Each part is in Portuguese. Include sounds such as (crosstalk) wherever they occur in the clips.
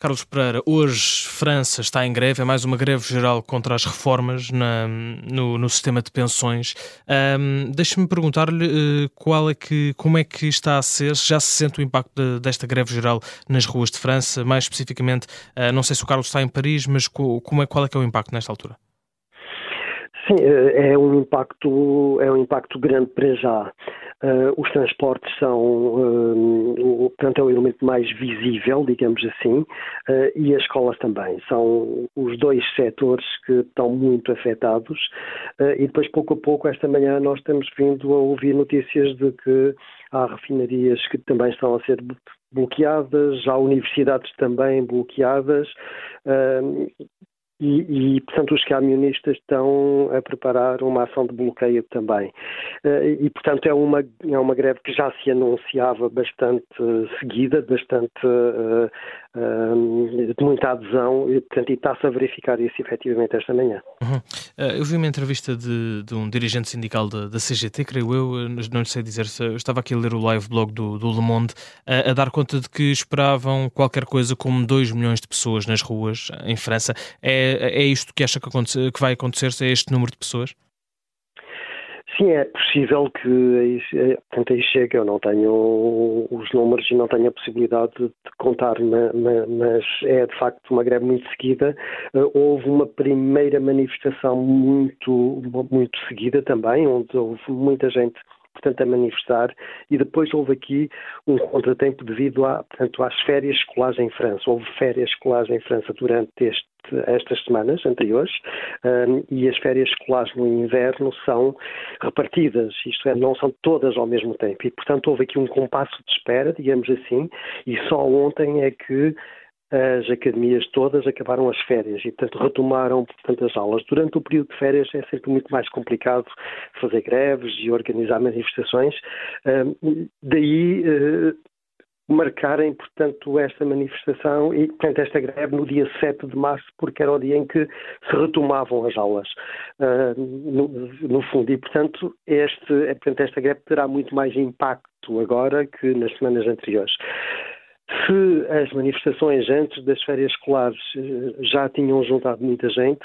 Carlos Pereira, hoje França está em greve, é mais uma greve geral contra as reformas na, no, no, sistema de pensões. Um, Deixe-me perguntar-lhe uh, qual é que, como é que está a ser, já se sente o impacto de, desta greve geral nas ruas de França, mais especificamente, uh, não sei se o Carlos está em Paris, mas como é, qual é que é o impacto nesta altura? Sim, eh, é um impacto, é um impacto grande para já. Uh, os transportes são, uh, portanto, é o elemento mais visível, digamos assim, uh, e as escolas também. São os dois setores que estão muito afetados. e depois, pouco a pouco, esta manhã, nós temos vindo a ouvir notícias de que há refinarias que também estão a ser bloqueadas, há universidades também bloqueadas. E, e, portanto, os camionistas estão a preparar uma ação de bloqueio também. Eh, e, portanto, é uma, é uma greve que já se anunciava bastante seguida, bastante uh, de muita adesão, e, está-se a verificar isso efetivamente esta manhã. Uhum. Eu vi uma entrevista de, de um dirigente sindical da, da, CGT, creio eu, não sei dizer se eu estava aqui a ler o live blog do, do Le Monde, a, a dar conta de que esperavam qualquer coisa como 2 milhões de pessoas nas ruas em França. É é, isto que acha que, que vai acontecer? É este número de pessoas? Sim, é possível que é, portanto, aí chegue. Eu não tenho os números e não tenho a possibilidade de contar, mas é de facto uma greve muito seguida. Eh, houve uma primeira manifestação muito, muito seguida também, onde houve muita gente portanto, a manifestar, e depois houve aqui um contratempo devido a, portanto, às férias escolares em França. Houve férias escolares em França durante este, estas semanas anteriores um, e as férias escolares no inverno são repartidas, isto é, não são todas ao mesmo tempo. E, portanto, houve aqui um compasso de espera, digamos assim, e só ontem é que as academias todas acabaram as férias e, portanto, retomaram portanto, as aulas. Durante o período de férias é sempre muito mais complicado fazer greves e organizar manifestações. daí uh, marcarem, portanto, esta manifestação e, portanto, esta greve no dia 7 de março, porque era o dia em que se retomavam as aulas, uh, no, no, fundo. E, portanto, este, portanto, esta greve terá muito mais impacto agora que nas semanas anteriores. Se as manifestações antes das férias escolares eh, já tinham juntado muita gente,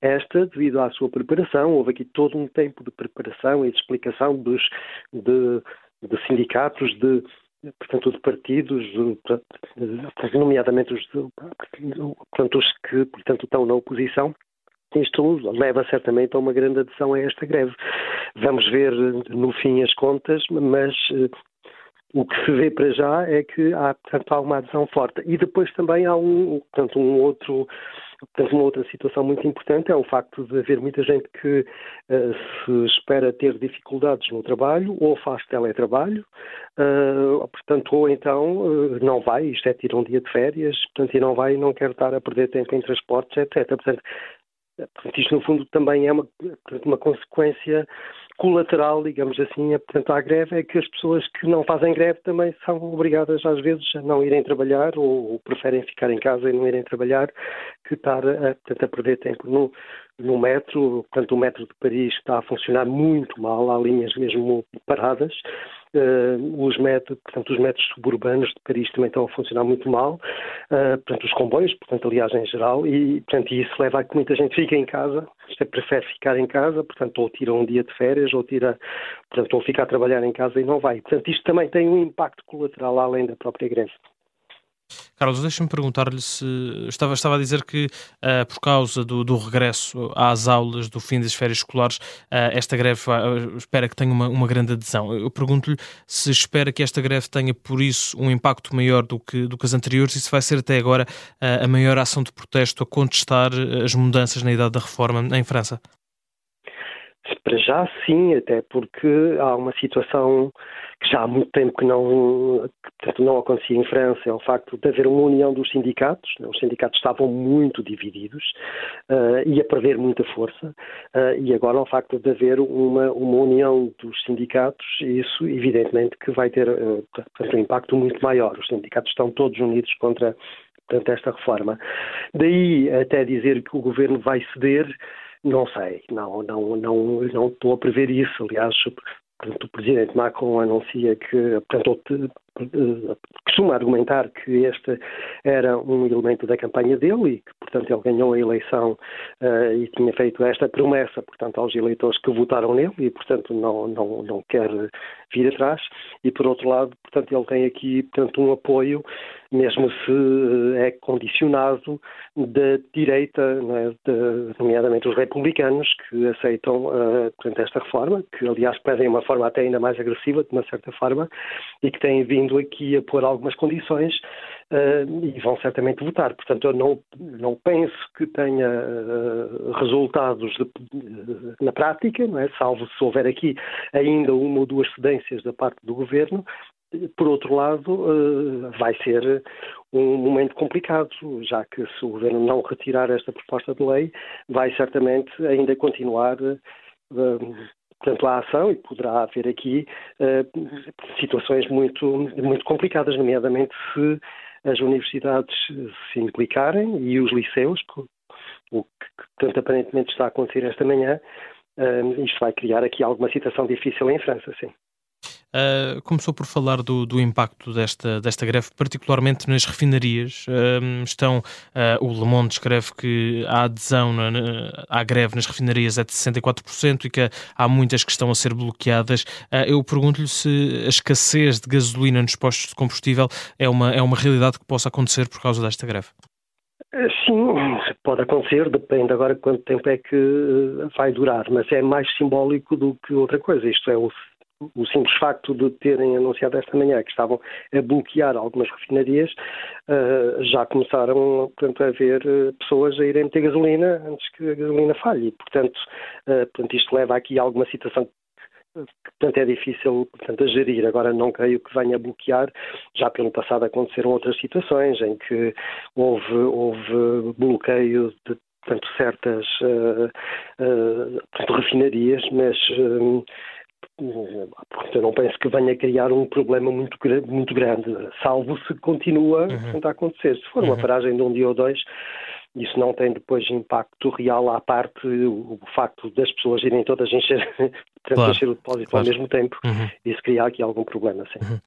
esta, devido à sua preparação, houve aqui todo um tempo de preparação e de explicação dos, de, de sindicatos, de, portanto, de partidos, nomeadamente os, portanto, os que portanto, estão na oposição, isto leva certamente a uma grande adesão a esta greve. Vamos ver no fim as contas, mas eh, o que se vê para já é que há, portanto, há uma adesão forte. E depois também há um, portanto, um outro, portanto, uma outra situação muito importante é o facto de haver muita gente que uh, se espera ter dificuldades no trabalho ou faz teletrabalho, uh, portanto, ou então uh, não vai, isto é, tira um dia de férias, portanto, e não vai não quer estar a perder tempo em transportes, etc. Portanto, Portanto, isto no fundo também é uma, uma consequência colateral, digamos assim, portanto, à greve, é que as pessoas que não fazem greve também são obrigadas, às vezes, a não irem trabalhar ou, ou preferem ficar em casa e não irem trabalhar, que estar a, portanto, a perder tempo no, no metro. Portanto, o metro de Paris está a funcionar muito mal, há linhas mesmo paradas. Uh, os metros, portanto, os metros suburbanos de Paris também estão a funcionar muito mal, uh, portanto, os comboios, portanto, aliás, em geral, e, portanto, isso leva a que muita gente fique em casa, isto é, prefere ficar em casa, portanto, ou tira um dia de férias, ou tira, portanto, ou fica a trabalhar em casa e não vai. Portanto, isto também tem um impacto colateral além da própria greve. Carlos, deixa-me perguntar-lhe se estava, estava a dizer que uh, por causa do, do, regresso às aulas do fim das férias escolares, uh, esta greve uh, espera que tenha uma, uma grande adesão. Eu pergunto-lhe se espera que esta greve tenha, por isso, um impacto maior do que, do que as anteriores e se vai ser até agora a maior ação de protesto a contestar as mudanças na idade da reforma em França. Para já sim, até porque há uma situação que já há muito tempo que não, que, não acontecia em França, é o facto de haver uma união dos sindicatos. Né? Os sindicatos estavam muito divididos uh, e a perder muita força, uh, e agora o facto de haver uma, uma união dos sindicatos, isso evidentemente que vai ter uh, um impacto muito maior. Os sindicatos estão todos unidos contra portanto, esta reforma. Daí até dizer que o governo vai ceder não sei, não, não, não, não estou a prever isso. Aliás, portanto, o presidente Macron anuncia que, portanto, costuma argumentar que este era um elemento da campanha dele e que, portanto, ele ganhou a eleição uh, e tinha feito esta promessa, portanto, aos eleitores que votaram nele e, portanto, não, não, não quer vir atrás. E, por outro lado, portanto, ele tem aqui, portanto, um apoio, mesmo se é condicionado da direita, é? de, nomeadamente os republicanos, que aceitam, uh, portanto, esta reforma, que, aliás, pedem uma forma até ainda mais agressiva, de uma certa forma, e que têm vindo aqui a pôr algumas condições uh, e vão certamente votar. Portanto, eu não, não penso que tenha uh, resultados de, de, na prática, não é? salvo se houver aqui ainda uma ou duas cedências da parte do governo. Por outro lado, vai ser um momento complicado, já que se o governo não retirar esta proposta de lei, vai certamente ainda continuar portanto, a ação e poderá haver aqui uh, situações muito, muito complicadas, nomeadamente se as universidades se implicarem e os liceus, o que tanto aparentemente está a acontecer esta manhã, uh, isto vai criar aqui alguma situação difícil em França, sim. Uh, começou por falar do, do, impacto desta, desta greve, particularmente nas refinarias. Uh, estão, uh, o Le Monde escreve que a adesão na, na, à greve nas refinarias é de 64% e que há muitas que estão a ser bloqueadas. eu pergunto-lhe se a escassez de gasolina nos postos de combustível é uma, é uma realidade que possa acontecer por causa desta greve. Sim, pode acontecer, depende agora quanto tempo é que vai durar, mas é mais simbólico do que outra coisa. Isto é, o o simples facto de terem anunciado esta manhã que estavam a bloquear algumas refinarias, uh, já começaram portanto, a ver uh, pessoas a irem meter gasolina antes que a gasolina falhe. Portanto, uh, portanto, isto leva aqui a alguma situação que portanto, é difícil portanto, a gerir. Agora não creio que venha a bloquear. Já pelo passado aconteceram outras situações em que houve, houve bloqueio de portanto, certas uh, uh, portanto, refinarias, mas uh, eu não penso que venha criar um problema muito, muito grande, salvo se continua uhum. a acontecer. Se for uma uhum. paragem de um dia ou dois, isso não tem depois impacto real à parte o, o facto das pessoas irem todas encher, (laughs) claro. encher o depósito claro. ao mesmo tempo. Uhum. Isso cria aqui algum problema, sim. Uhum.